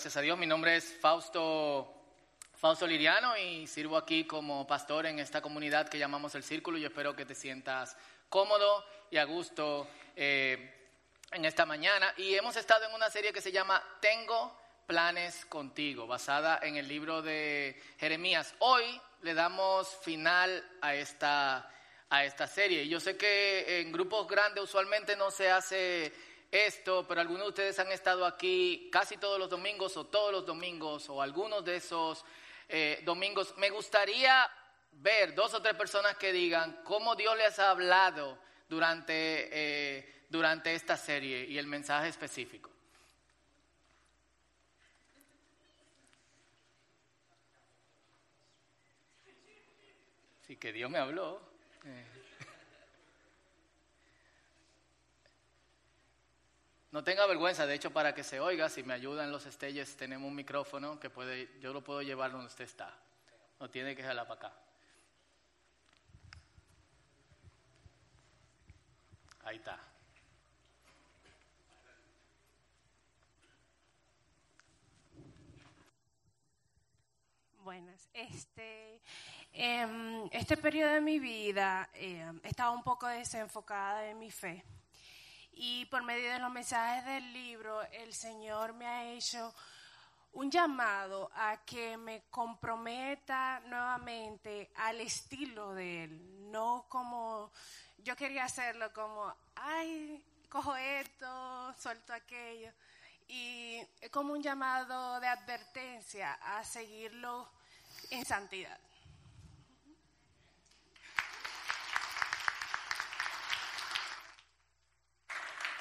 gracias a Dios. Mi nombre es Fausto, Fausto Liriano y sirvo aquí como pastor en esta comunidad que llamamos El Círculo y espero que te sientas cómodo y a gusto eh, en esta mañana. Y hemos estado en una serie que se llama Tengo planes contigo, basada en el libro de Jeremías. Hoy le damos final a esta, a esta serie. Yo sé que en grupos grandes usualmente no se hace esto, pero algunos de ustedes han estado aquí casi todos los domingos o todos los domingos o algunos de esos eh, domingos. Me gustaría ver dos o tres personas que digan cómo Dios les ha hablado durante, eh, durante esta serie y el mensaje específico. Sí, que Dios me habló. Eh. No tenga vergüenza, de hecho, para que se oiga, si me ayudan los estelles, tenemos un micrófono que puede, yo lo puedo llevar donde usted está. No tiene que jalar para acá. Ahí está. Buenas. Este, em, este periodo de mi vida eh, estaba un poco desenfocada en mi fe y por medio de los mensajes del libro el Señor me ha hecho un llamado a que me comprometa nuevamente al estilo de Él, no como yo quería hacerlo, como, ay, cojo esto, suelto aquello, y como un llamado de advertencia a seguirlo en santidad.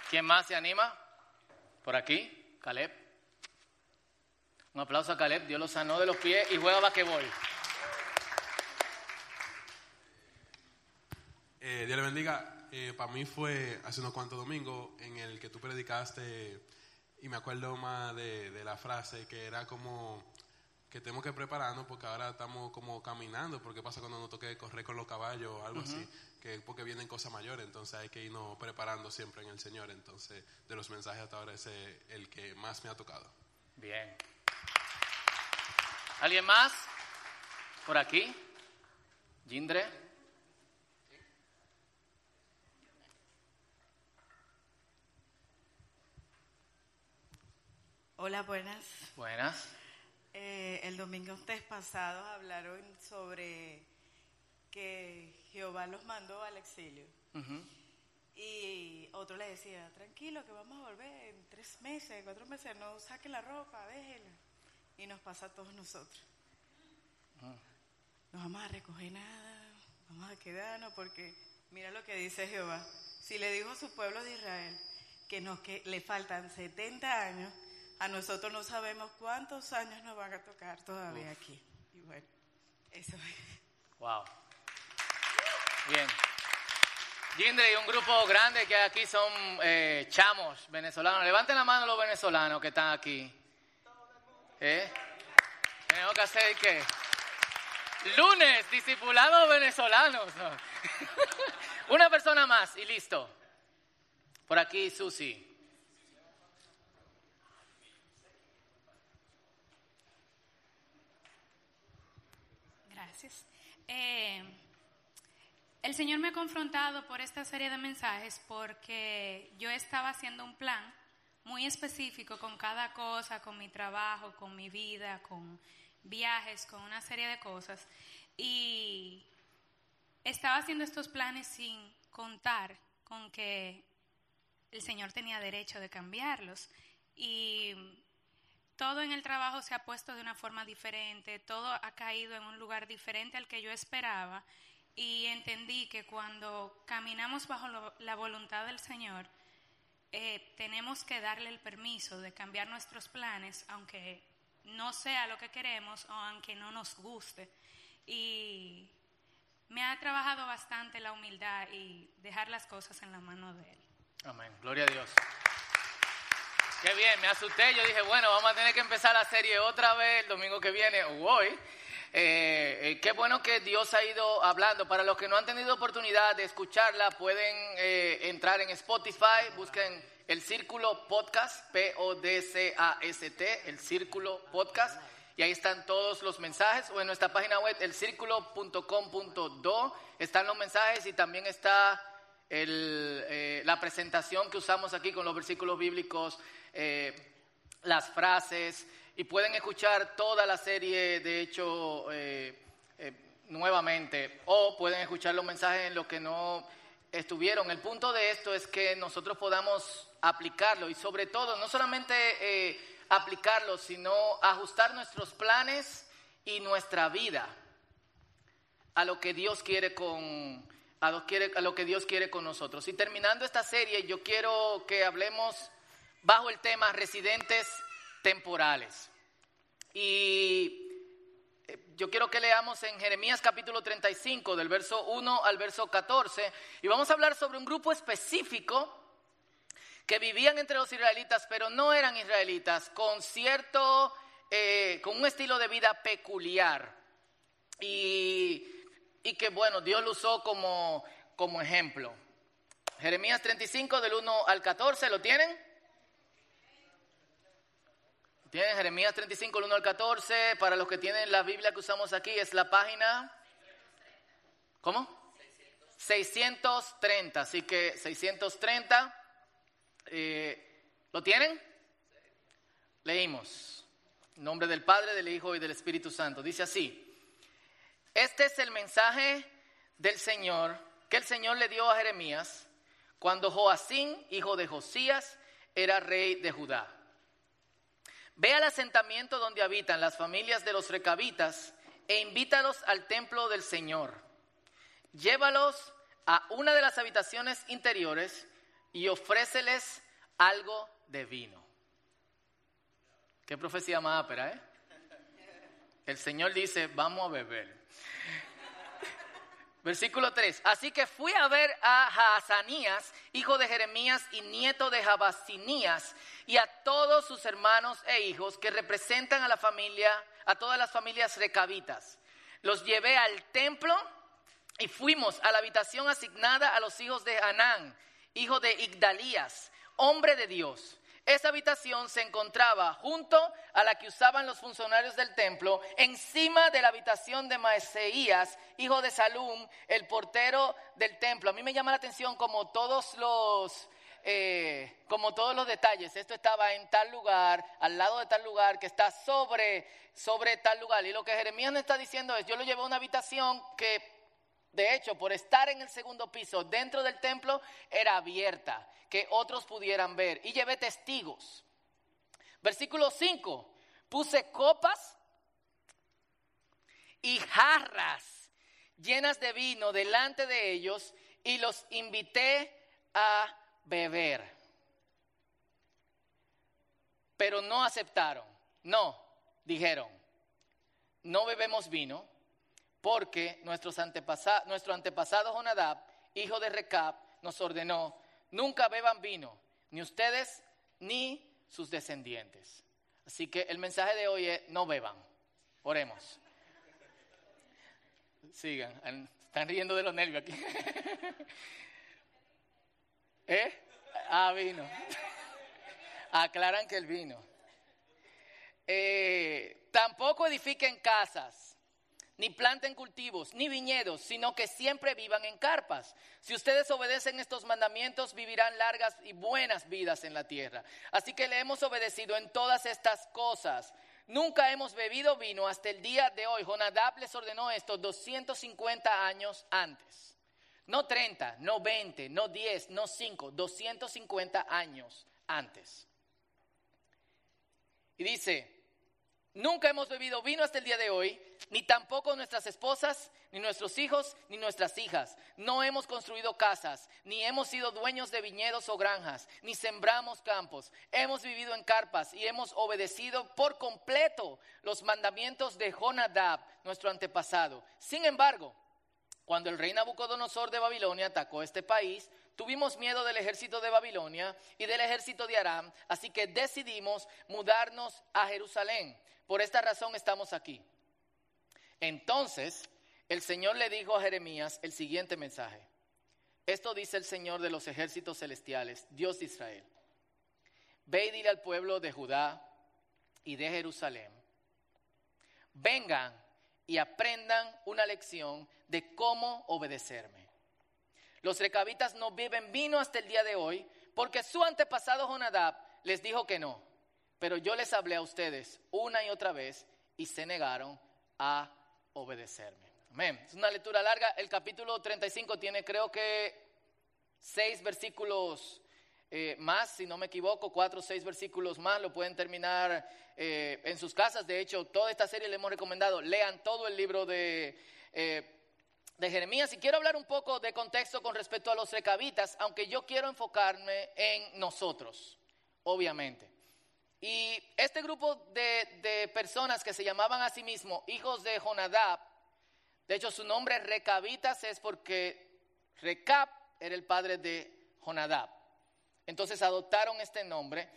¿Quién más se anima? Por aquí, Caleb. Un aplauso a Caleb, Dios lo sanó de los pies y juega basquetbol. Eh, Dios le bendiga. Eh, para mí fue hace unos cuantos domingos en el que tú predicaste y me acuerdo más de, de la frase que era como que tenemos que prepararnos porque ahora estamos como caminando, porque pasa cuando nos toque correr con los caballos o algo así, que porque vienen cosas mayores, entonces hay que irnos preparando siempre en el Señor, entonces de los mensajes hasta ahora ese es el que más me ha tocado. Bien. ¿Alguien más? ¿Por aquí? ¿Gindre? Hola, buenas. Buenas. Eh, el domingo ustedes pasados hablaron sobre que Jehová los mandó al exilio. Y otro le decía, tranquilo, que vamos a volver en tres meses, cuatro meses, no saque la ropa, déjela. Y nos pasa a todos nosotros. No vamos a recoger nada, vamos a quedarnos, porque mira lo que dice Jehová. Si le dijo a su pueblo de Israel que, nos, que le faltan 70 años, a nosotros no sabemos cuántos años nos van a tocar todavía aquí. Y bueno, eso es. Wow. Bien. Gindre un grupo grande que aquí son eh, chamos venezolanos. Levanten la mano los venezolanos que están aquí. ¿Eh? Tenemos que hacer que lunes, discipulados venezolanos. Una persona más y listo. Por aquí, Susi. Gracias. Eh, el Señor me ha confrontado por esta serie de mensajes porque yo estaba haciendo un plan muy específico con cada cosa, con mi trabajo, con mi vida, con viajes, con una serie de cosas. Y estaba haciendo estos planes sin contar con que el Señor tenía derecho de cambiarlos. Y todo en el trabajo se ha puesto de una forma diferente, todo ha caído en un lugar diferente al que yo esperaba y entendí que cuando caminamos bajo la voluntad del Señor, eh, tenemos que darle el permiso de cambiar nuestros planes, aunque no sea lo que queremos o aunque no nos guste. Y me ha trabajado bastante la humildad y dejar las cosas en la mano de Él. Amén. Gloria a Dios. Qué bien, me asusté. Yo dije, bueno, vamos a tener que empezar la serie otra vez el domingo que viene o hoy. Eh, eh, qué bueno que Dios ha ido hablando. Para los que no han tenido oportunidad de escucharla, pueden eh, entrar en Spotify, busquen el Círculo Podcast, P-O-D-C-A-S-T, el Círculo Podcast, y ahí están todos los mensajes, o en nuestra página web, elcírculo.com.do, están los mensajes y también está la presentación que usamos aquí con los versículos bíblicos, las frases y pueden escuchar toda la serie, de hecho, eh, eh, nuevamente, o pueden escuchar los mensajes en los que no estuvieron. El punto de esto es que nosotros podamos aplicarlo y sobre todo, no solamente eh, aplicarlo, sino ajustar nuestros planes y nuestra vida a lo que Dios quiere con a lo, que Dios quiere con nosotros. Y terminando esta serie, yo quiero que hablemos bajo el tema residentes temporales. Y eh, yo quiero que leamos en Jeremías capítulo 35, del verso 1 al verso 14, y vamos a hablar sobre un grupo específico que vivían entre los israelitas, pero no eran israelitas, con cierto, eh, con un estilo de vida peculiar. Y, y que bueno, Dios lo usó como, como ejemplo. Jeremías 35 del 1 al 14, ¿lo tienen? Tienen Jeremías 35, 1 al 14. Para los que tienen la Biblia que usamos aquí, es la página. ¿Cómo? 630. Así que 630. Eh, ¿Lo tienen? Leímos. Nombre del Padre, del Hijo y del Espíritu Santo. Dice así. Este es el mensaje del Señor que el Señor le dio a Jeremías cuando Joacín, hijo de Josías, era rey de Judá. Ve al asentamiento donde habitan las familias de los recabitas e invítalos al templo del Señor. Llévalos a una de las habitaciones interiores y ofréceles algo de vino. Qué profecía más ápera, ¿eh? El Señor dice, vamos a beber. Versículo 3. Así que fui a ver a Haazanías, hijo de Jeremías y nieto de Jabasinías, y a todos sus hermanos e hijos que representan a la familia, a todas las familias recabitas. Los llevé al templo y fuimos a la habitación asignada a los hijos de Anán, hijo de Igdalías, hombre de Dios. Esa habitación se encontraba junto a la que usaban los funcionarios del templo, encima de la habitación de Maeseías, hijo de Salum, el portero del templo. A mí me llama la atención como todos los, eh, como todos los detalles. Esto estaba en tal lugar, al lado de tal lugar, que está sobre, sobre tal lugar. Y lo que Jeremías me está diciendo es, yo lo llevé a una habitación que, de hecho, por estar en el segundo piso dentro del templo, era abierta que otros pudieran ver. Y llevé testigos. Versículo 5. Puse copas y jarras llenas de vino delante de ellos y los invité a beber. Pero no aceptaron. No, dijeron, no bebemos vino porque nuestros antepasados, nuestro antepasado Jonadab, hijo de Recab, nos ordenó nunca beban vino, ni ustedes ni sus descendientes. Así que el mensaje de hoy es, no beban, oremos. Sigan, están riendo de los nervios aquí. ¿Eh? Ah, vino. Aclaran que el vino. Eh, tampoco edifiquen casas ni planten cultivos, ni viñedos, sino que siempre vivan en carpas. Si ustedes obedecen estos mandamientos, vivirán largas y buenas vidas en la tierra. Así que le hemos obedecido en todas estas cosas. Nunca hemos bebido vino hasta el día de hoy. Jonadab les ordenó esto 250 años antes. No 30, no 20, no 10, no 5, 250 años antes. Y dice, Nunca hemos bebido vino hasta el día de hoy, ni tampoco nuestras esposas, ni nuestros hijos, ni nuestras hijas. No hemos construido casas, ni hemos sido dueños de viñedos o granjas, ni sembramos campos. Hemos vivido en carpas y hemos obedecido por completo los mandamientos de Jonadab, nuestro antepasado. Sin embargo, cuando el rey Nabucodonosor de Babilonia atacó este país, tuvimos miedo del ejército de Babilonia y del ejército de Aram, así que decidimos mudarnos a Jerusalén. Por esta razón estamos aquí. Entonces el Señor le dijo a Jeremías el siguiente mensaje. Esto dice el Señor de los ejércitos celestiales, Dios de Israel. Ve y dile al pueblo de Judá y de Jerusalén. Vengan y aprendan una lección de cómo obedecerme. Los recabitas no beben vino hasta el día de hoy porque su antepasado Jonadab les dijo que no. Pero yo les hablé a ustedes una y otra vez y se negaron a obedecerme. Amén. Es una lectura larga. El capítulo 35 tiene creo que seis versículos eh, más, si no me equivoco, cuatro o seis versículos más. Lo pueden terminar eh, en sus casas. De hecho, toda esta serie le hemos recomendado. Lean todo el libro de... Eh, de Jeremías y quiero hablar un poco de contexto con respecto a los recabitas, aunque yo quiero enfocarme en nosotros, obviamente. Y este grupo de, personas que se llamaban a sí mismos hijos de Jonadab, de hecho su nombre recabitas es porque Recap era el padre de Jonadab. Entonces adoptaron este nombre.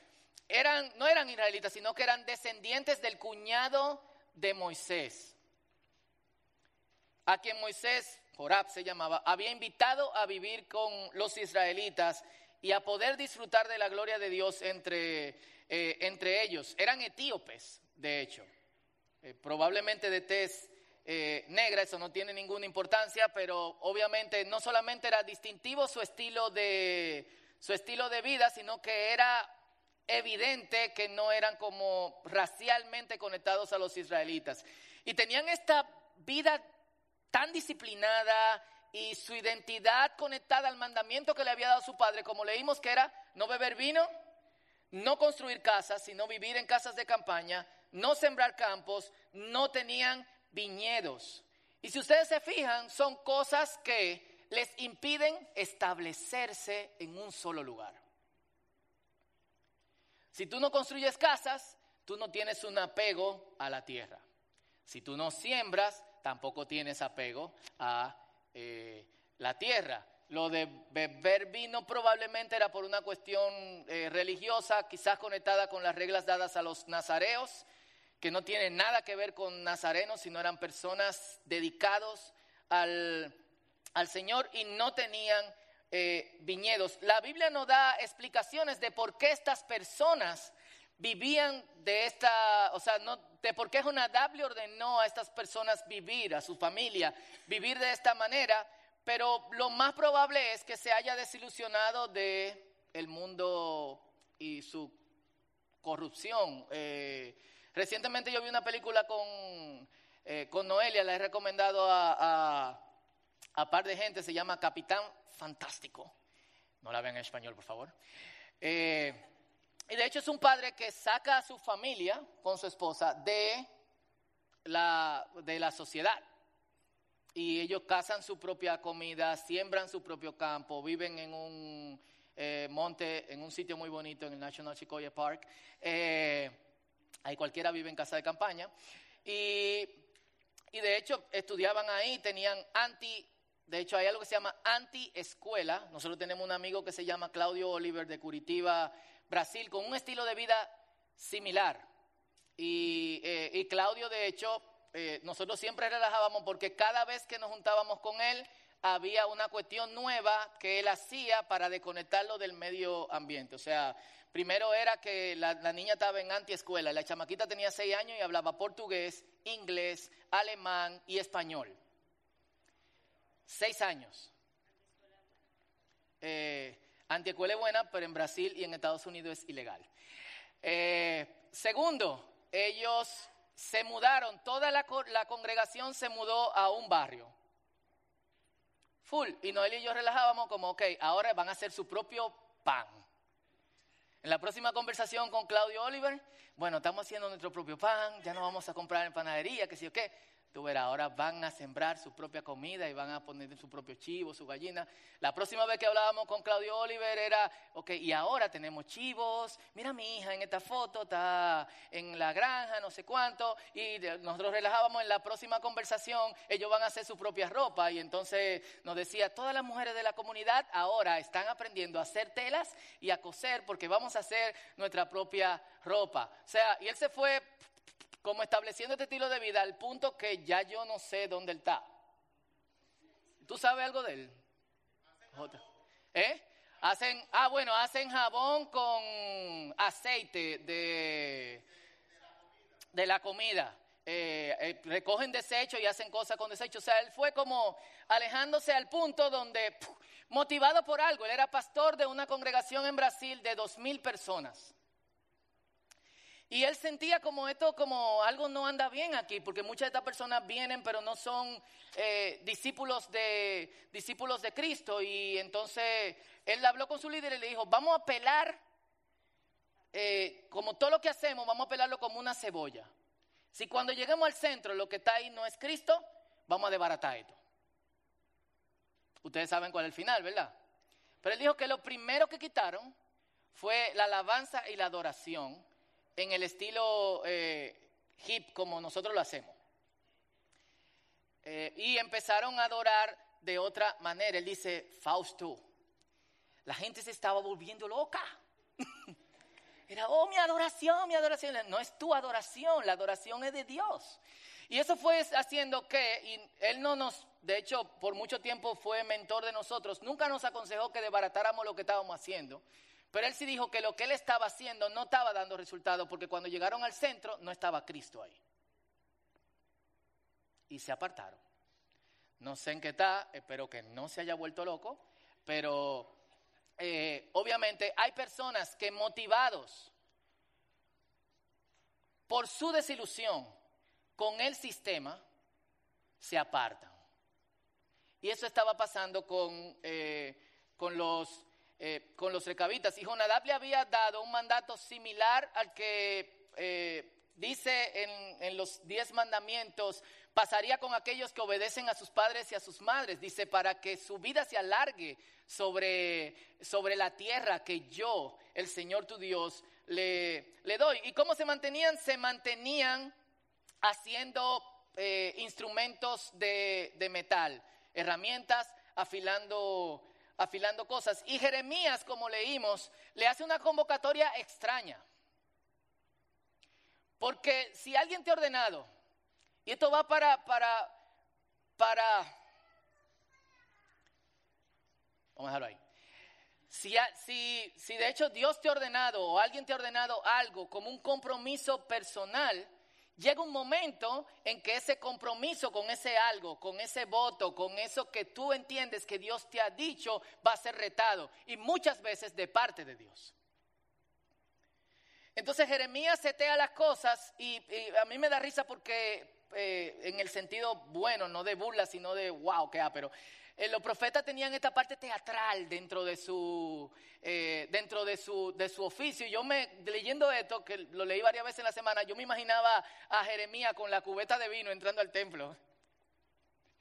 Eran, no eran israelitas, sino que eran descendientes del cuñado de Moisés a quien Moisés, Jorab se llamaba, había invitado a vivir con los israelitas y a poder disfrutar de la gloria de Dios entre, eh, entre ellos. Eran etíopes, de hecho, eh, probablemente de tez eh, negra, eso no tiene ninguna importancia, pero obviamente no solamente era distintivo su estilo de, su estilo de vida, sino que era evidente que no eran como racialmente conectados a los israelitas. Y tenían esta vida tan disciplinada y su identidad conectada al mandamiento que le había dado su padre, como leímos que era no beber vino, no construir casas, sino vivir en casas de campaña, no sembrar campos, no tenían viñedos. Y si ustedes se fijan, son cosas que les impiden establecerse en un solo lugar. Si tú no construyes casas, tú no tienes un apego a la tierra. Si tú no siembras, tampoco tienes apego a eh, la tierra. Lo de beber vino probablemente era por una cuestión eh, religiosa, quizás conectada con las reglas dadas a los nazareos, que no tienen nada que ver con nazarenos, sino eran personas dedicados al, Señor y no tenían eh, viñedos. La Biblia no da explicaciones de por qué estas personas vivían de esta, o sea, no, de por qué Jonadab le ordenó a estas personas vivir, a su familia, vivir de esta manera, pero lo más probable es que se haya desilusionado de el mundo y su corrupción. Eh, recientemente yo vi una película con, eh, con Noelia, la he recomendado a, a, par de gente, se llama Capitán Fantástico. No la vean en español, por favor. Eh, y de hecho es un padre que saca a su familia con su esposa de la, de la sociedad. Y ellos cazan su propia comida, siembran su propio campo, viven en un eh, monte, en un sitio muy bonito, en el National Sequoia Park. Eh, ahí cualquiera vive en casa de campaña. Y, y de hecho estudiaban ahí, tenían anti de hecho, hay algo que se llama anti-escuela. Nosotros tenemos un amigo que se llama Claudio Oliver de Curitiba, Brasil con un estilo de vida similar. Y, eh, Claudio, de hecho, eh, nosotros siempre relajábamos porque cada vez que nos juntábamos con él, había una cuestión nueva que él hacía para desconectarlo del medio ambiente. O sea, primero era que la, niña estaba en antiescuela, la chamaquita tenía seis años y hablaba portugués, inglés, alemán y español. Seis años. Eh, Antiescuela es buena, pero en Brasil y en Estados Unidos es ilegal. Eh, segundo, ellos se mudaron, toda la, congregación se mudó a un barrio. Full. Y Noel y yo relajábamos como, ok, ahora van a hacer su propio pan. En la próxima conversación con Claudio Oliver, bueno, estamos haciendo nuestro propio pan, ya no vamos a comprar en panadería, que sí o qué. Tú verás, ahora van a sembrar su propia comida y van a poner su propio chivo, su gallina. La próxima vez que hablábamos con Claudio Oliver era, ok, y ahora tenemos chivos. Mira mi hija en esta foto, está en la granja, no sé cuánto. Y nosotros relajábamos en la próxima conversación, ellos van a hacer su propia ropa. Y entonces nos decía, todas las mujeres de la comunidad ahora están aprendiendo a hacer telas y a coser porque vamos a hacer nuestra propia ropa. O sea, y él se fue como estableciendo este estilo de vida al punto que ya yo no sé dónde él está. ¿Tú sabes algo de él? ¿Eh? Hacen, ah, bueno, hacen jabón con aceite de, de la comida. Eh, eh, recogen desechos y hacen cosas con desechos. O sea, él fue como alejándose al punto donde, motivado por algo, él era pastor de una congregación en Brasil de dos mil personas. Y él sentía como esto, como algo no anda bien aquí, porque muchas de estas personas vienen, pero no son eh, discípulos, de, discípulos de Cristo. Y entonces él habló con su líder y le dijo, vamos a pelar, como todo lo que hacemos, vamos a pelarlo como una cebolla. Si cuando lleguemos al centro lo que está ahí no es Cristo, vamos a desbaratar esto. Ustedes saben cuál es el final, ¿verdad? Pero él dijo que lo primero que quitaron fue la alabanza y la adoración en el estilo eh, hip como nosotros lo hacemos. Eh, y empezaron a adorar de otra manera. Él dice, Fausto, la gente se estaba volviendo loca. Era, oh, mi adoración, mi adoración. No es tu adoración, la adoración es de Dios. Y eso fue haciendo que, y él no nos, de hecho, por mucho tiempo fue mentor de nosotros, nunca nos aconsejó que desbaratáramos lo que estábamos haciendo. Pero él sí dijo que lo que él estaba haciendo no estaba dando resultado porque cuando llegaron al centro no estaba Cristo ahí. Y se apartaron. No sé en qué está, espero que no se haya vuelto loco, pero eh, obviamente hay personas que motivados por su desilusión con el sistema, se apartan. Y eso estaba pasando con, eh, con, los, eh, con los recabitas. Y Jonadab le había dado un mandato similar al que dice en, en los diez mandamientos, pasaría con aquellos que obedecen a sus padres y a sus madres. Dice, para que su vida se alargue sobre, sobre la tierra que yo, el Señor tu Dios, le, le doy. ¿Y cómo se mantenían? Se mantenían haciendo eh, instrumentos de, de, metal, herramientas, afilando, afilando cosas. Y Jeremías, como leímos, le hace una convocatoria extraña. Porque si alguien te ha ordenado, y esto va para, para, para, vamos a dejarlo ahí. Si, si, si de hecho Dios te ha ordenado o alguien te ha ordenado algo como un compromiso personal, llega un momento en que ese compromiso con ese algo, con ese voto, con eso que tú entiendes que Dios te ha dicho, va a ser retado. Y muchas veces de parte de Dios. Entonces Jeremías setea las cosas y, a mí me da risa porque eh, en el sentido bueno, no de burla, sino de wow, qué pero eh, los profetas tenían esta parte teatral dentro de su, eh, dentro de su, de su oficio. Yo me, leyendo esto, que lo leí varias veces en la semana, yo me imaginaba a Jeremías con la cubeta de vino entrando al templo.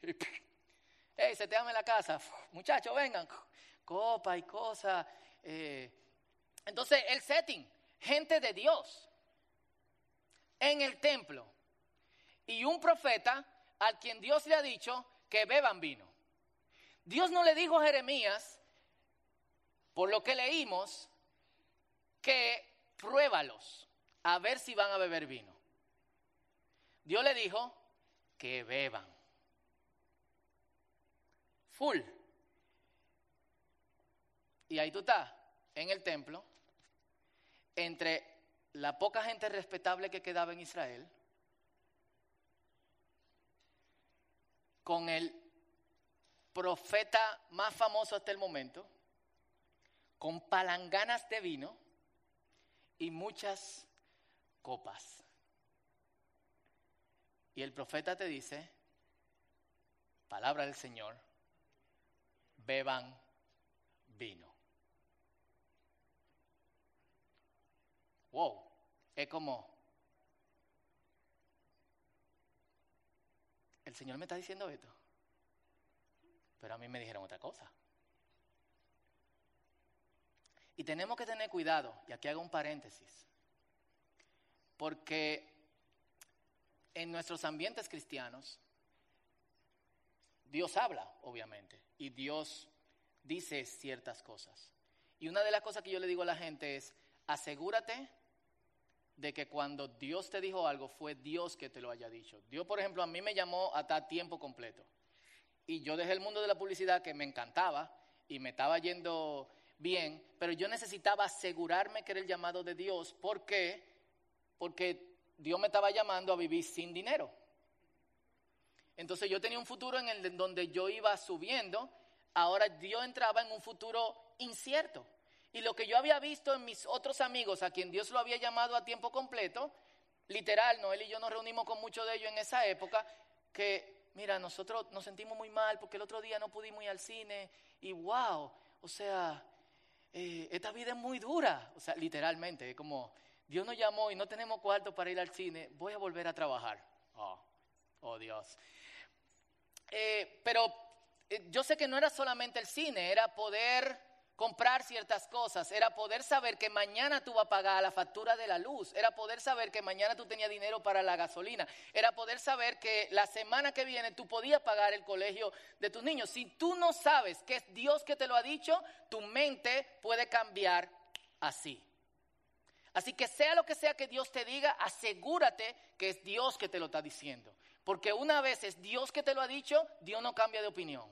Hey, se te en la casa, muchachos, vengan, copa y cosas. entonces, el setting, gente de Dios en el templo y un profeta al quien Dios le ha dicho que beban vino. Dios no le dijo a Jeremías, por lo que leímos, que pruébalos a ver si van a beber vino. Dios le dijo que beban. Full. Y ahí tú estás, en el templo, entre la poca gente respetable que quedaba en Israel, con el profeta más famoso hasta el momento, con palanganas de vino y muchas copas. Y el profeta te dice, palabra del Señor, beban vino. Wow, es como el Señor me está diciendo esto. Pero a mí me dijeron otra cosa. Y tenemos que tener cuidado, y aquí hago un paréntesis, porque en nuestros ambientes cristianos, Dios habla, obviamente, y Dios dice ciertas cosas. Y una de las cosas que yo le digo a la gente es, asegúrate de que cuando Dios te dijo algo fue Dios que te lo haya dicho. Dios, por ejemplo, a mí me llamó a tiempo completo. Y yo dejé el mundo de la publicidad que me encantaba y me estaba yendo bien, pero yo necesitaba asegurarme que era el llamado de Dios. ¿Por qué? Porque Dios me estaba llamando a vivir sin dinero. Entonces yo tenía un futuro en el donde yo iba subiendo, ahora Dios entraba en un futuro incierto. Y lo que yo había visto en mis otros amigos, a quien Dios lo había llamado a tiempo completo, literal, Noel y yo nos reunimos con muchos de ellos en esa época, que, mira, nosotros nos sentimos muy mal porque el otro día no pudimos ir al cine y wow, o sea, eh, esta vida es muy dura, o sea, literalmente, es como, Dios nos llamó y no tenemos cuarto para ir al cine, voy a volver a trabajar. Oh, oh Dios. Eh, pero eh, yo sé que no era solamente el cine, era poder comprar ciertas cosas, era poder saber que mañana tú vas a pagar la factura de la luz, era poder saber que mañana tú tenías dinero para la gasolina, era poder saber que la semana que viene tú podías pagar el colegio de tus niños. Si tú no sabes que es Dios que te lo ha dicho, tu mente puede cambiar así. Así que sea lo que sea que Dios te diga, asegúrate que es Dios que te lo está diciendo. Porque una vez es Dios que te lo ha dicho, Dios no cambia de opinión.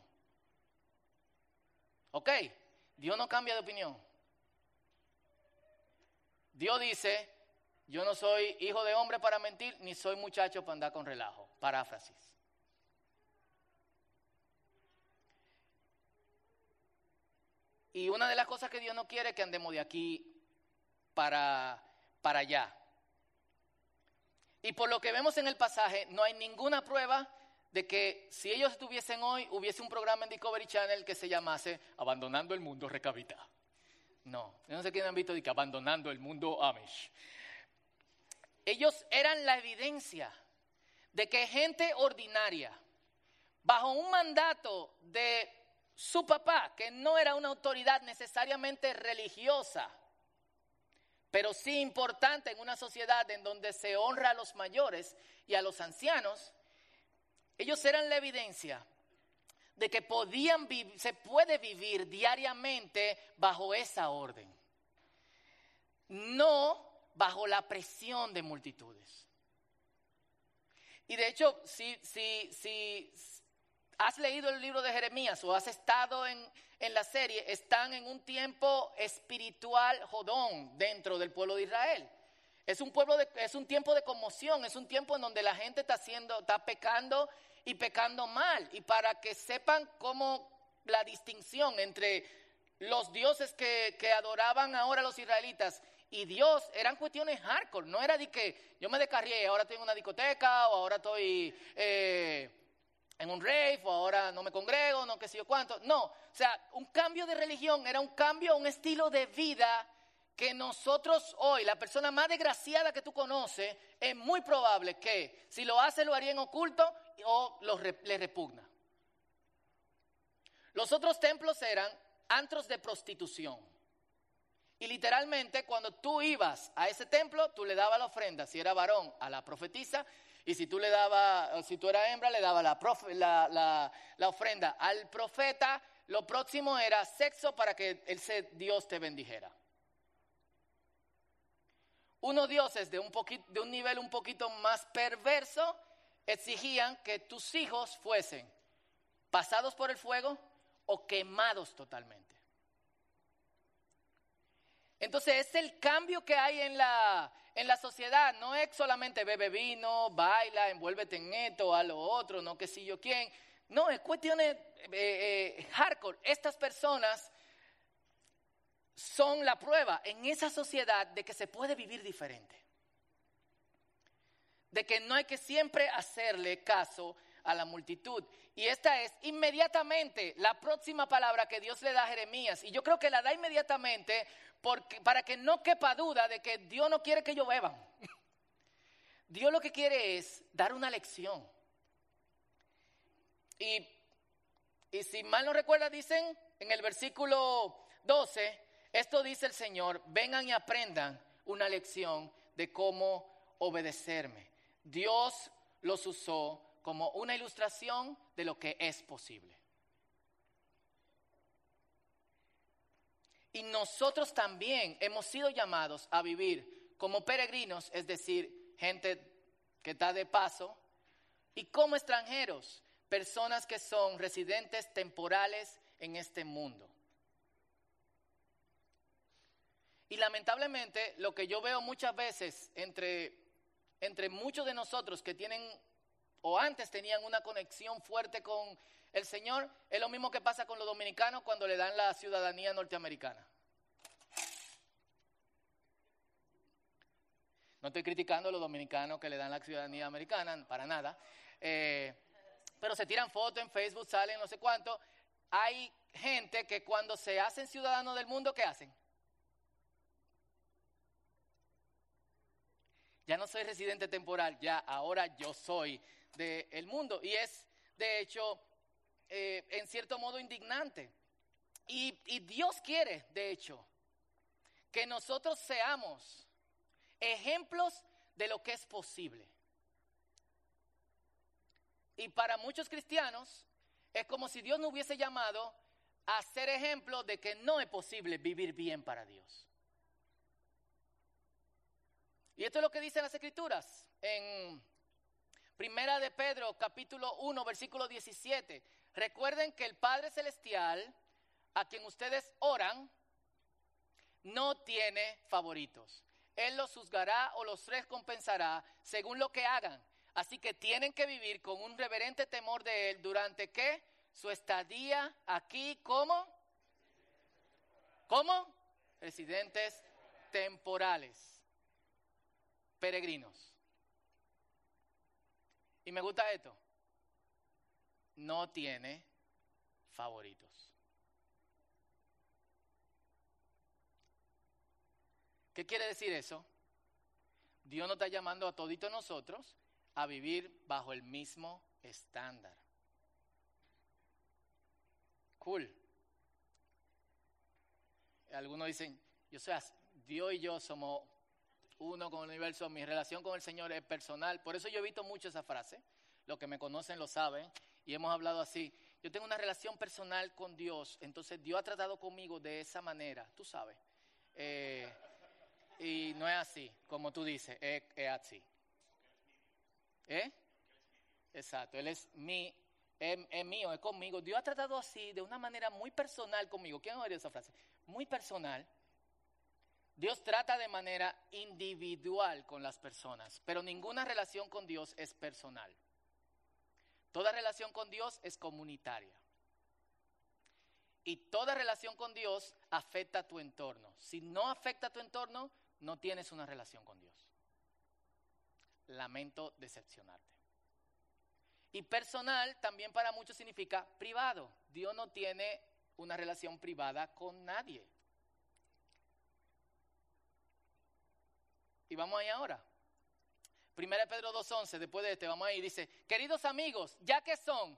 ¿Ok? Dios no cambia de opinión. Dios dice, yo no soy hijo de hombre para mentir, ni soy muchacho para andar con relajo. Paráfrasis. Y una de las cosas que Dios no quiere es que andemos de aquí para, para allá. Y por lo que vemos en el pasaje, no hay ninguna prueba de que si ellos estuviesen hoy, hubiese un programa en Discovery Channel que se llamase Abandonando el Mundo Recavita. No, no sé quién han visto de que Abandonando el Mundo Amish. Ellos eran la evidencia de que gente ordinaria, bajo un mandato de su papá, que no era una autoridad necesariamente religiosa, pero sí importante en una sociedad en donde se honra a los mayores y a los ancianos, ellos eran la evidencia de que podían se puede vivir diariamente bajo esa orden, no bajo la presión de multitudes. Y de hecho, si, si, si has leído el libro de Jeremías o has estado en, en la serie, están en un tiempo espiritual jodón dentro del pueblo de Israel. Es un, pueblo es un tiempo de conmoción, es un tiempo en donde la gente está, haciendo, está pecando y pecando mal. Y para que sepan cómo la distinción entre los dioses que, adoraban ahora los israelitas y Dios eran cuestiones hardcore. No era de que yo me descarrié, ahora tengo una discoteca o ahora estoy eh, en un rave o ahora no me congrego, no qué sé yo cuánto. No, o sea, un cambio de religión era un cambio, un estilo de vida que nosotros hoy, la persona más desgraciada que tú conoces, es muy probable que si lo hace lo haría en oculto o le repugna. Los otros templos eran antros de prostitución. Y literalmente cuando tú ibas a ese templo, tú le dabas la ofrenda, si era varón, a la profetisa, y si tú le dabas, si tú eras hembra, le dabas la, la, ofrenda al profeta. Lo próximo era sexo para que ese Dios te bendijera. Unos dioses de un, de un nivel un poquito más perverso exigían que tus hijos fuesen pasados por el fuego o quemados totalmente. Entonces es el cambio que hay en la, en la sociedad. No es solamente bebe vino, baila, envuélvete en esto, a lo otro, no que si yo quién. No, es cuestiones eh, eh, hardcore. Estas personas son la prueba en esa sociedad de que se puede vivir diferente. De que no hay que siempre hacerle caso a la multitud. Y esta es inmediatamente la próxima palabra que Dios le da a Jeremías. Y yo creo que la da inmediatamente porque, para que no quepa duda de que Dios no quiere que yo beban. Dios lo que quiere es dar una lección. Y, y si mal no recuerda, dicen en el versículo 12, esto dice el Señor, vengan y aprendan una lección de cómo obedecerme. Dios los usó como una ilustración de lo que es posible. Y nosotros también hemos sido llamados a vivir como peregrinos, es decir, gente que está de paso, y como extranjeros, personas que son residentes temporales en este mundo. Y lamentablemente lo que yo veo muchas veces entre, entre muchos de nosotros que tienen o antes tenían una conexión fuerte con el Señor, es lo mismo que pasa con los dominicanos cuando le dan la ciudadanía norteamericana. No estoy criticando a los dominicanos que le dan la ciudadanía americana, para nada. Eh, pero se tiran fotos en Facebook, salen no sé cuánto. Hay gente que cuando se hacen ciudadanos del mundo, ¿qué hacen? Ya no soy residente temporal, ya ahora yo soy del mundo. Y es, de hecho, eh, en cierto modo indignante. Y, y Dios quiere, de hecho, que nosotros seamos ejemplos de lo que es posible. Y para muchos cristianos es como si Dios no hubiese llamado a ser ejemplo de que no es posible vivir bien para Dios. Y esto es lo que dicen las escrituras en Primera de Pedro, capítulo 1, versículo 17. Recuerden que el Padre Celestial, a quien ustedes oran, no tiene favoritos. Él los juzgará o los recompensará según lo que hagan. Así que tienen que vivir con un reverente temor de Él durante qué? Su estadía aquí como... Residentes temporales peregrinos. Y me gusta esto. No tiene favoritos. ¿Qué quiere decir eso? Dios nos está llamando a toditos nosotros a vivir bajo el mismo estándar. Cool. Algunos dicen, yo sé, Dios y yo somos uno con el universo, mi relación con el Señor es personal. Por eso yo he visto mucho esa frase. Los que me conocen lo saben y hemos hablado así. Yo tengo una relación personal con Dios, entonces Dios ha tratado conmigo de esa manera, tú sabes. Eh, y no es así, como tú dices, es, así. ¿Eh? Exacto, Él es mi, es, mío, es conmigo. Dios ha tratado así, de una manera muy personal conmigo. ¿Quién ha oído esa frase? Muy personal Dios trata de manera individual con las personas, pero ninguna relación con Dios es personal. Toda relación con Dios es comunitaria. Y toda relación con Dios afecta a tu entorno. Si no afecta a tu entorno, no tienes una relación con Dios. Lamento decepcionarte. Y personal también para muchos significa privado. Dios no tiene una relación privada con nadie. Y vamos ahí ahora. Primera Pedro 2.11, después de este, vamos ahí, dice, queridos amigos, ya que son,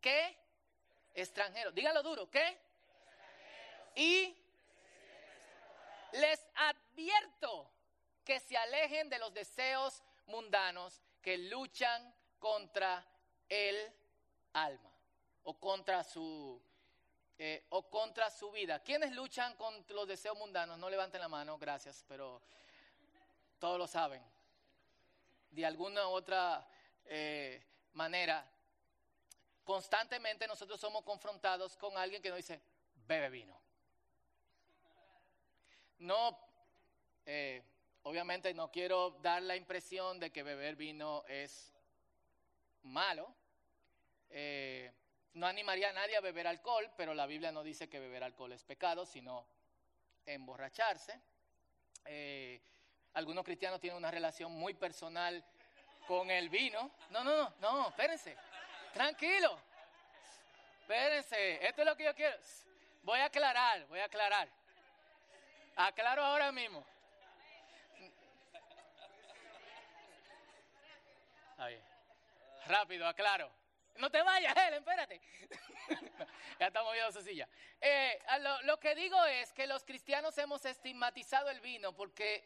¿qué? Extranjeros. Díganlo duro, ¿qué? Y les advierto que se alejen de los deseos mundanos que luchan contra el alma o contra su eh, o contra su vida. ¿Quiénes luchan contra los deseos mundanos? No levanten la mano, gracias, pero todos lo saben. De alguna u otra eh, manera, constantemente nosotros somos confrontados con alguien que nos dice, bebe vino. No, eh, obviamente no quiero dar la impresión de que beber vino es malo. Eh, no animaría a nadie a beber alcohol, pero la Biblia no dice que beber alcohol es pecado, sino emborracharse. Algunos cristianos tienen una relación muy personal con el vino. No, no, no, no, espérense. Tranquilo. Espérense, esto es lo que yo quiero. Voy a aclarar, voy a aclarar. Aclaro ahora mismo. Ahí. Rápido, aclaro. No te vayas, Helen, espérate. ya estamos viendo su silla. Eh, lo que digo es que los cristianos hemos estigmatizado el vino porque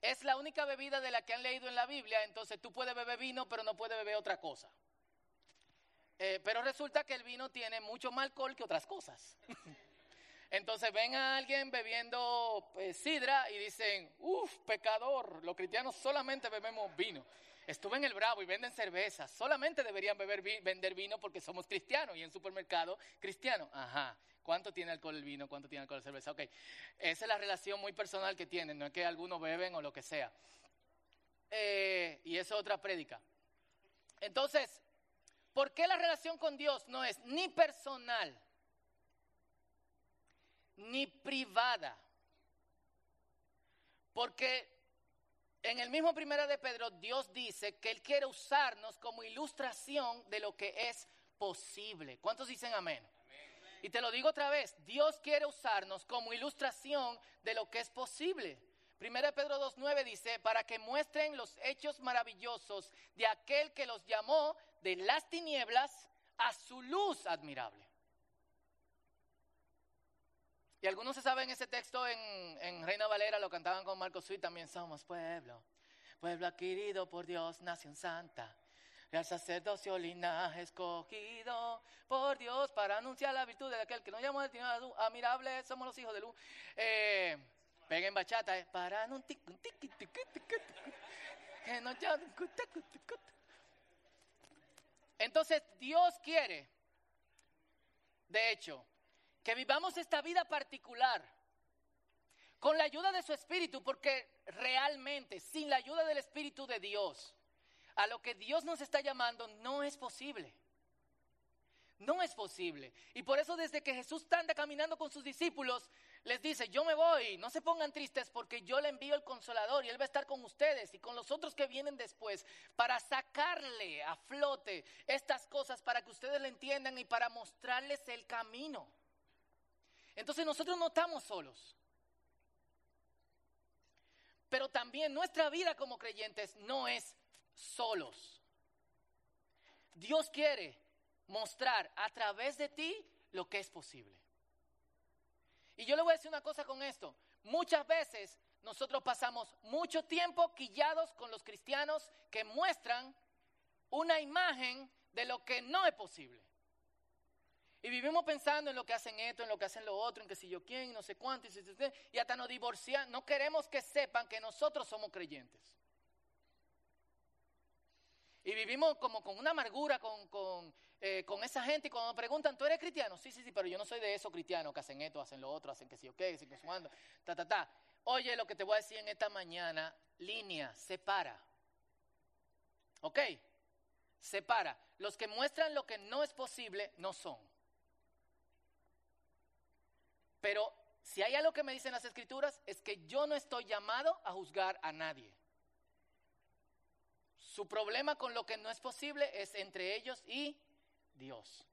es la única bebida de la que han leído en la Biblia, entonces tú puedes beber vino, pero no puedes beber otra cosa. Eh, pero resulta que el vino tiene mucho más alcohol que otras cosas. Entonces ven a alguien bebiendo eh, sidra y dicen, uff, pecador, los cristianos solamente bebemos vino. Estuve en el Bravo y venden cerveza, solamente deberían beber vender vino porque somos cristianos y en supermercado cristiano. Ajá, ¿cuánto tiene alcohol el vino? ¿Cuánto tiene alcohol la cerveza? Ok, esa es la relación muy personal que tienen, no es que algunos beben o lo que sea. Eh, y eso es otra prédica. Entonces, ¿por qué la relación con Dios no es ni personal? ni privada. Porque en el mismo primero de Pedro, Dios dice que Él quiere usarnos como ilustración de lo que es posible. ¿Cuántos dicen amén? Y te lo digo otra vez, Dios quiere usarnos como ilustración de lo que es posible. Primero de Pedro 2.9 dice, para que muestren los hechos maravillosos de aquel que los llamó de las tinieblas a su luz admirable. Y algunos se saben ese texto en, Reina Valera, lo cantaban con Marco Suí, también somos pueblo, pueblo adquirido por Dios, nación santa, real sacerdocio, linaje escogido por Dios para anunciar la virtud de aquel que nos llamó del la luz, admirable, somos los hijos de luz. Eh, peguen bachata, eh, para Entonces Dios quiere, de hecho, que vivamos esta vida particular con la ayuda de su Espíritu, porque realmente sin la ayuda del Espíritu de Dios, a lo que Dios nos está llamando no es posible. No es posible. Y por eso desde que Jesús anda caminando con sus discípulos, les dice, yo me voy, no se pongan tristes porque yo le envío el consolador y Él va a estar con ustedes y con los otros que vienen después para sacarle a flote estas cosas, para que ustedes le entiendan y para mostrarles el camino. Entonces nosotros no estamos solos. Pero también nuestra vida como creyentes no es solos. Dios quiere mostrar a través de ti lo que es posible. Y yo le voy a decir una cosa con esto. Muchas veces nosotros pasamos mucho tiempo quillados con los cristianos que muestran una imagen de lo que no es posible. Y vivimos pensando en lo que hacen esto, en lo que hacen lo otro, en que si yo quién, no sé cuánto, y, hasta nos divorcian. No queremos que sepan que nosotros somos creyentes. Y vivimos como con una amargura con, con, eh, con, esa gente y cuando nos preguntan, ¿tú eres cristiano? Sí, sí, sí, pero yo no soy de esos cristianos que hacen esto, hacen lo otro, hacen que si yo qué, que cuando, ta, ta, ta. Oye, lo que te voy a decir en esta mañana, línea, separa. ¿Ok? Separa. Los que muestran lo que no es posible no son. Pero si hay algo que me dicen las escrituras es que yo no estoy llamado a juzgar a nadie. Su problema con lo que no es posible es entre ellos y Dios.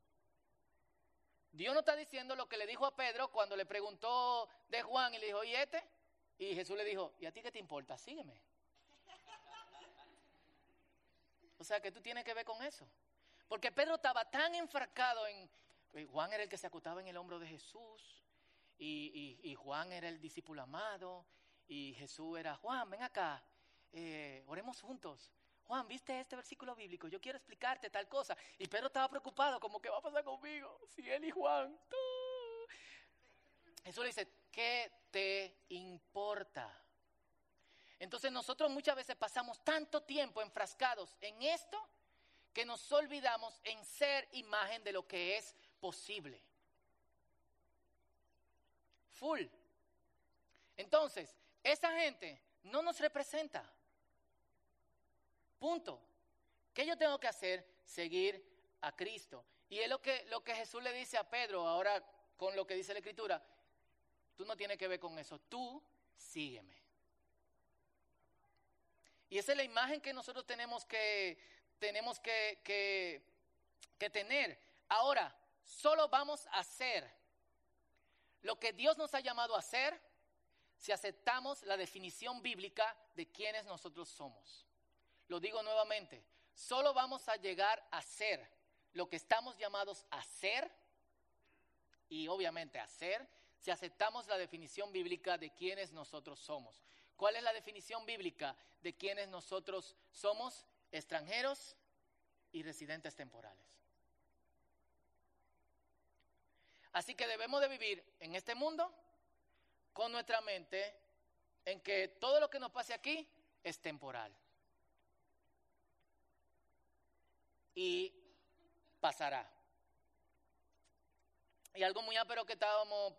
Dios no está diciendo lo que le dijo a Pedro cuando le preguntó de Juan y le dijo, ¿y este? Y Jesús le dijo, ¿y a ti qué te importa? Sígueme. O sea que tú tienes que ver con eso. Porque Pedro estaba tan enfracado en... Juan era el que se acotaba en el hombro de Jesús y, Juan era el discípulo amado y Jesús era, Juan, ven acá, eh, oremos juntos. Juan, ¿viste este versículo bíblico? Yo quiero explicarte tal cosa. Y Pedro estaba preocupado, como que va a pasar conmigo, si él y Juan. Jesús le dice, ¿qué te importa? Entonces nosotros muchas veces pasamos tanto tiempo enfrascados en esto que nos olvidamos en ser imagen de lo que es posible full. Entonces, esa gente no nos representa. Punto. ¿Qué yo tengo que hacer? Seguir a Cristo. Y es lo que, lo que Jesús le dice a Pedro ahora con lo que dice la Escritura. Tú no tienes que ver con eso. Tú sígueme. Y esa es la imagen que nosotros tenemos que, tenemos que, que, que tener. Ahora, solo vamos a hacer lo que Dios nos ha llamado a hacer si aceptamos la definición bíblica de quienes nosotros somos. Lo digo nuevamente, solo vamos a llegar a ser lo que estamos llamados a ser y obviamente a hacer si aceptamos la definición bíblica de quienes nosotros somos. ¿Cuál es la definición bíblica de quienes nosotros somos? Extranjeros y residentes temporales. Así que debemos de vivir en este mundo con nuestra mente en que todo lo que nos pase aquí es temporal. Y pasará. Y algo muy ápero que estábamos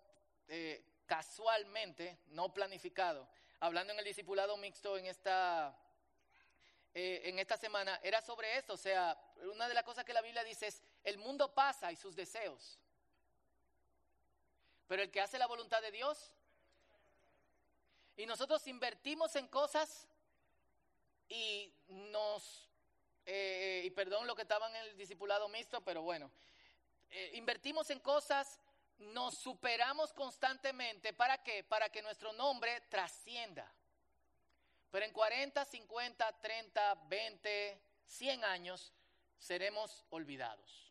eh, casualmente, no planificado, hablando en el discipulado mixto en esta, eh, en esta semana, era sobre esto. O sea, una de las cosas que la Biblia dice es, el mundo pasa y sus deseos. Pero el que hace la voluntad de Dios, y nosotros invertimos en cosas y nos, eh, y perdón lo que estaba en el discipulado mixto, pero bueno, eh, invertimos en cosas, nos superamos constantemente. ¿Para qué? Para que nuestro nombre trascienda. Pero en 40, 50, 30, 20, 100 años seremos olvidados.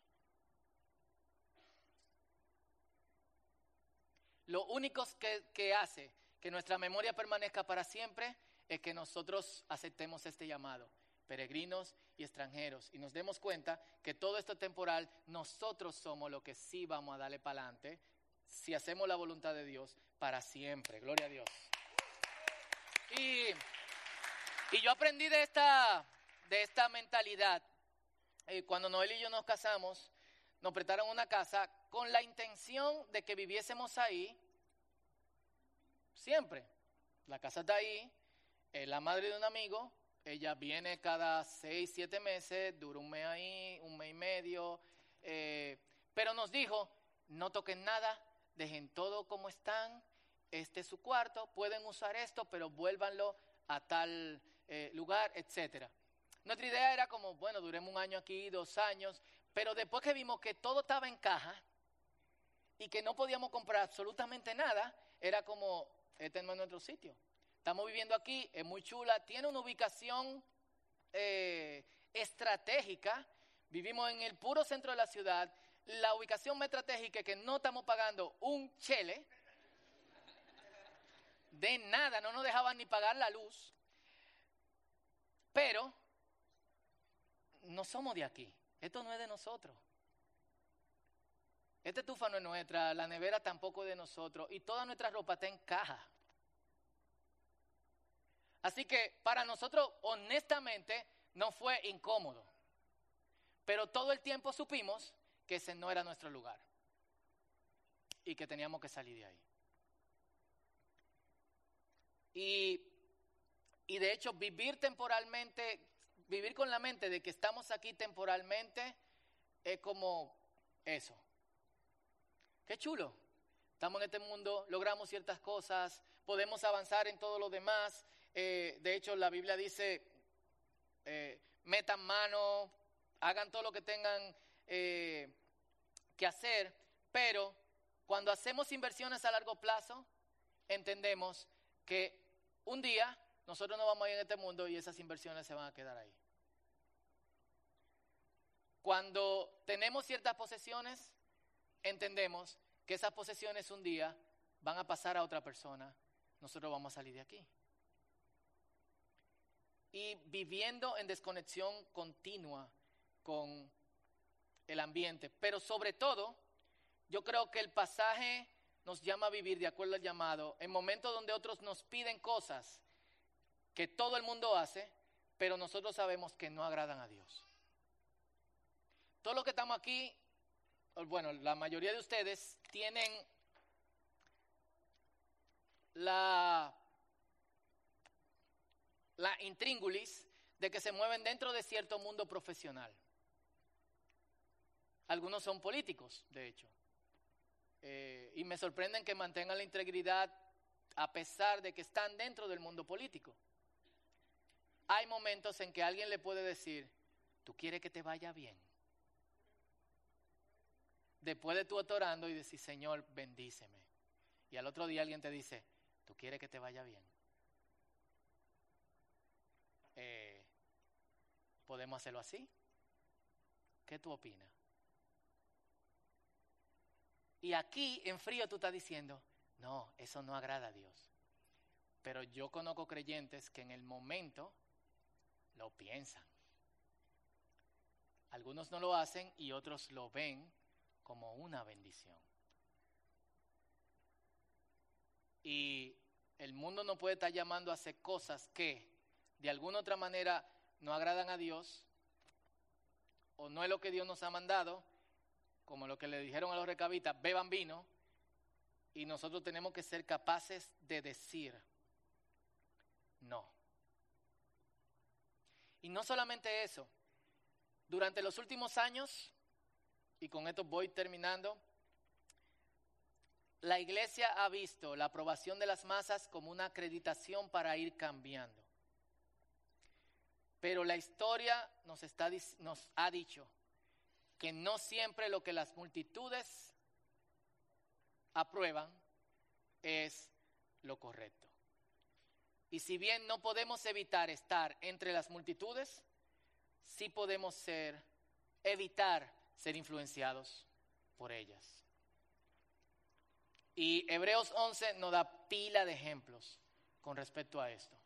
Lo único que hace que nuestra memoria permanezca para siempre es que nosotros aceptemos este llamado peregrinos y extranjeros, y nos demos cuenta que todo esto temporal, nosotros somos los que sí vamos a darle para adelante, si hacemos la voluntad de Dios para siempre. Gloria a Dios. Y, y yo aprendí de esta, de esta mentalidad. Eh, cuando Noel y yo nos casamos, nos prestaron una casa con la intención de que viviésemos ahí siempre. La casa está ahí, es la madre de un amigo, ella viene cada seis, siete meses, dura un mes ahí, un mes y medio, eh, pero nos dijo, no toquen nada, dejen todo como están, este es su cuarto, pueden usar esto, pero vuélvanlo a tal eh, lugar, etcétera. Nuestra idea era como, bueno, duremos un año aquí, dos años, pero después que vimos que todo estaba en caja y que no podíamos comprar absolutamente nada, era como, este no es nuestro sitio. Estamos viviendo aquí, es muy chula, tiene una ubicación eh, estratégica. Vivimos en el puro centro de la ciudad. La ubicación más estratégica es que no estamos pagando un chele. De nada, no nos dejaban ni pagar la luz. Pero no somos de aquí. Esto no es de nosotros. Esta estufa no es nuestra, la nevera tampoco es de nosotros y toda nuestra ropa está en caja. Así que para nosotros, honestamente, no fue incómodo. Pero todo el tiempo supimos que ese no era nuestro lugar y que teníamos que salir de ahí. Y, y de hecho, vivir temporalmente, vivir con la mente de que estamos aquí temporalmente, es como eso. Qué chulo. Estamos en este mundo, logramos ciertas cosas, podemos avanzar en todo lo demás. Eh, de hecho, la Biblia dice, eh, metan mano, hagan todo lo que tengan eh, que hacer, pero cuando hacemos inversiones a largo plazo, entendemos que un día nosotros no vamos a ir en este mundo y esas inversiones se van a quedar ahí. Cuando tenemos ciertas posesiones, entendemos que esas posesiones un día van a pasar a otra persona, nosotros vamos a salir de aquí. Y viviendo en desconexión continua con el ambiente, pero sobre todo, yo creo que el pasaje nos llama a vivir de acuerdo al llamado en momentos donde otros nos piden cosas que todo el mundo hace, pero nosotros sabemos que no agradan a Dios. Todo lo que estamos aquí bueno, la mayoría de ustedes tienen la, la intríngulis de que se mueven dentro de cierto mundo profesional. Algunos son políticos, de hecho. Eh, y me sorprenden que mantengan la integridad a pesar de que están dentro del mundo político. Hay momentos en que alguien le puede decir, tú quieres que te vaya bien después de tú orando y decir, Señor, bendíceme. Y al otro día alguien te dice, ¿tú quieres que te vaya bien? Eh, ¿Podemos hacerlo así? ¿Qué tú opinas? Y aquí en frío tú estás diciendo, no, eso no agrada a Dios. Pero yo conozco creyentes que en el momento lo piensan. Algunos no lo hacen y otros lo ven como una bendición. Y el mundo no puede estar llamando a hacer cosas que de alguna otra manera no agradan a Dios o no es lo que Dios nos ha mandado, como lo que le dijeron a los recabitas, beban vino, y nosotros tenemos que ser capaces de decir no. Y no solamente eso, durante los últimos años, y con esto voy terminando, la iglesia ha visto la aprobación de las masas como una acreditación para ir cambiando. Pero la historia nos, está, nos ha dicho que no siempre lo que las multitudes aprueban es lo correcto. Y si bien no podemos evitar estar entre las multitudes, sí podemos ser, evitar ser influenciados por ellas. Y Hebreos 11 nos da pila de ejemplos con respecto a esto.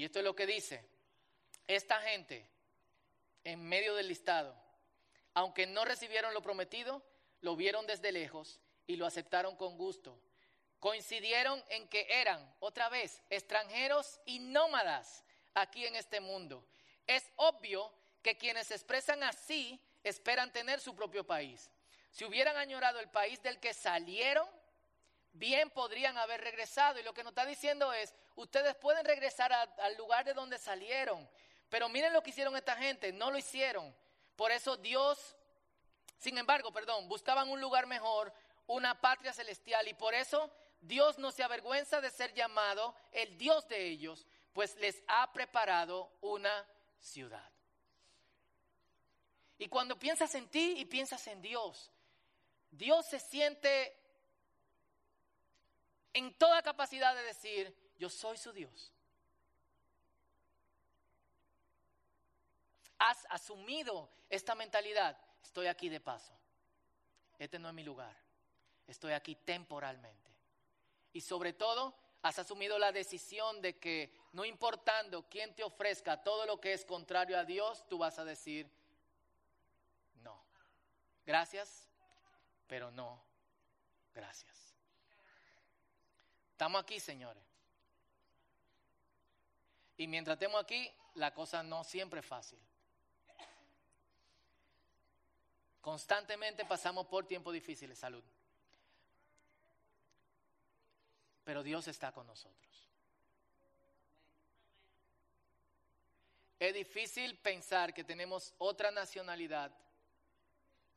Y esto es lo que dice, esta gente en medio del listado, aunque no recibieron lo prometido, lo vieron desde lejos y lo aceptaron con gusto. Coincidieron en que eran, otra vez, extranjeros y nómadas aquí en este mundo. Es obvio que quienes expresan así esperan tener su propio país. Si hubieran añorado el país del que salieron, bien podrían haber regresado. Y lo que nos está diciendo es, ustedes pueden regresar al lugar de donde salieron. Pero miren lo que hicieron esta gente, no lo hicieron. Por eso Dios, sin embargo, perdón, buscaban un lugar mejor, una patria celestial. Y por eso Dios no se avergüenza de ser llamado el Dios de ellos, pues les ha preparado una ciudad. Y cuando piensas en ti y piensas en Dios, Dios se siente en toda capacidad de decir, yo soy su Dios. Has asumido esta mentalidad, estoy aquí de paso. Este no es mi lugar. Estoy aquí temporalmente. Y sobre todo, has asumido la decisión de que no importando quién te ofrezca todo lo que es contrario a Dios, tú vas a decir, no. Gracias, pero no, gracias. Estamos aquí, señores. Y mientras estemos aquí, la cosa no siempre es fácil. Constantemente pasamos por tiempos difíciles, salud. Pero Dios está con nosotros. Es difícil pensar que tenemos otra nacionalidad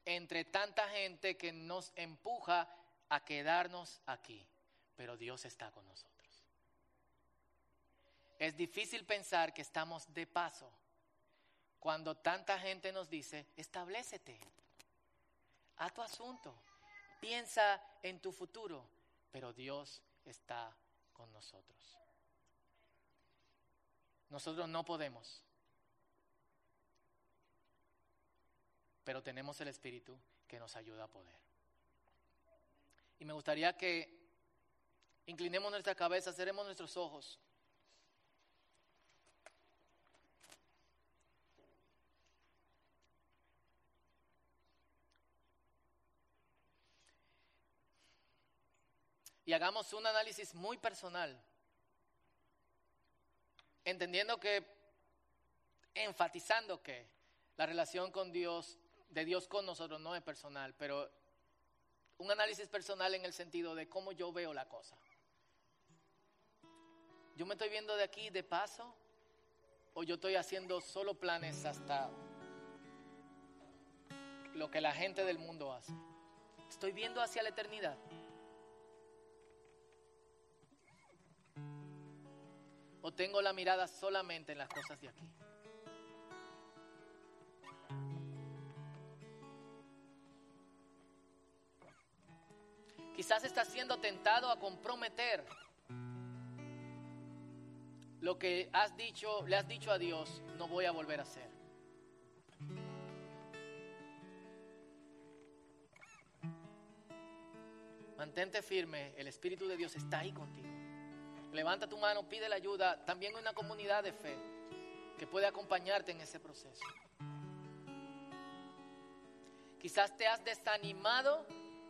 entre tanta gente que nos empuja a quedarnos aquí pero Dios está con nosotros. Es difícil pensar que estamos de paso cuando tanta gente nos dice, establecete, a tu asunto, piensa en tu futuro, pero Dios está con nosotros. Nosotros no podemos, pero tenemos el Espíritu que nos ayuda a poder. Y me gustaría que Inclinemos nuestra cabeza, cerremos nuestros ojos. Y hagamos un análisis muy personal, entendiendo que, enfatizando que la relación con Dios, de Dios con nosotros no es personal, pero un análisis personal en el sentido de cómo yo veo la cosa. ¿Yo me estoy viendo de aquí de paso? ¿O yo estoy haciendo solo planes hasta lo que la gente del mundo hace? ¿Estoy viendo hacia la eternidad? ¿O tengo la mirada solamente en las cosas de aquí? Quizás estás siendo tentado a comprometer lo que has dicho, le has dicho a Dios, no voy a volver a hacer. Mantente firme, el Espíritu de Dios está ahí contigo. Levanta tu mano, pide la ayuda. También una comunidad de fe que puede acompañarte en ese proceso. Quizás te has desanimado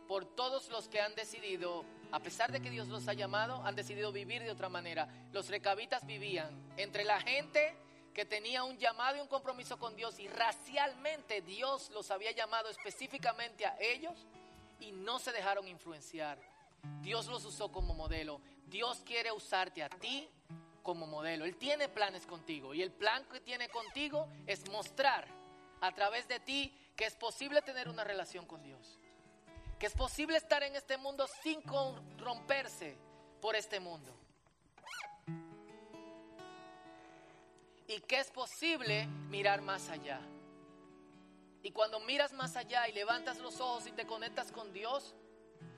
por todos los que han decidido, a pesar de que Dios los ha llamado, han decidido vivir de otra manera. Los recabitas vivían entre la gente que tenía un llamado y un compromiso con Dios y racialmente Dios los había llamado específicamente a ellos y no se dejaron influenciar. Dios los usó como modelo. Dios quiere usarte a ti como modelo. Él tiene planes contigo y el plan que tiene contigo es mostrar a través de ti que es posible tener una relación con Dios. Que es posible estar en este mundo sin romperse por este mundo. Y que es posible mirar más allá. Y cuando miras más allá y levantas los ojos y te conectas con Dios,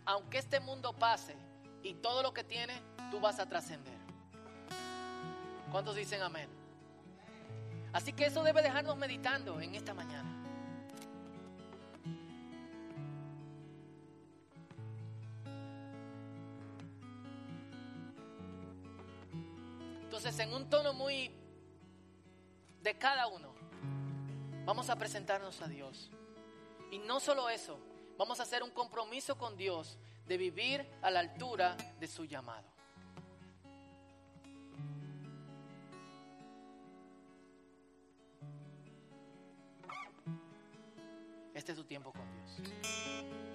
aunque este mundo pase y todo lo que tiene, tú vas a trascender. ¿Cuántos dicen amén? Así que eso debe dejarnos meditando en esta mañana. En un tono muy de cada uno, vamos a presentarnos a Dios. Y no solo eso, vamos a hacer un compromiso con Dios de vivir a la altura de su llamado. Este es tu tiempo con Dios.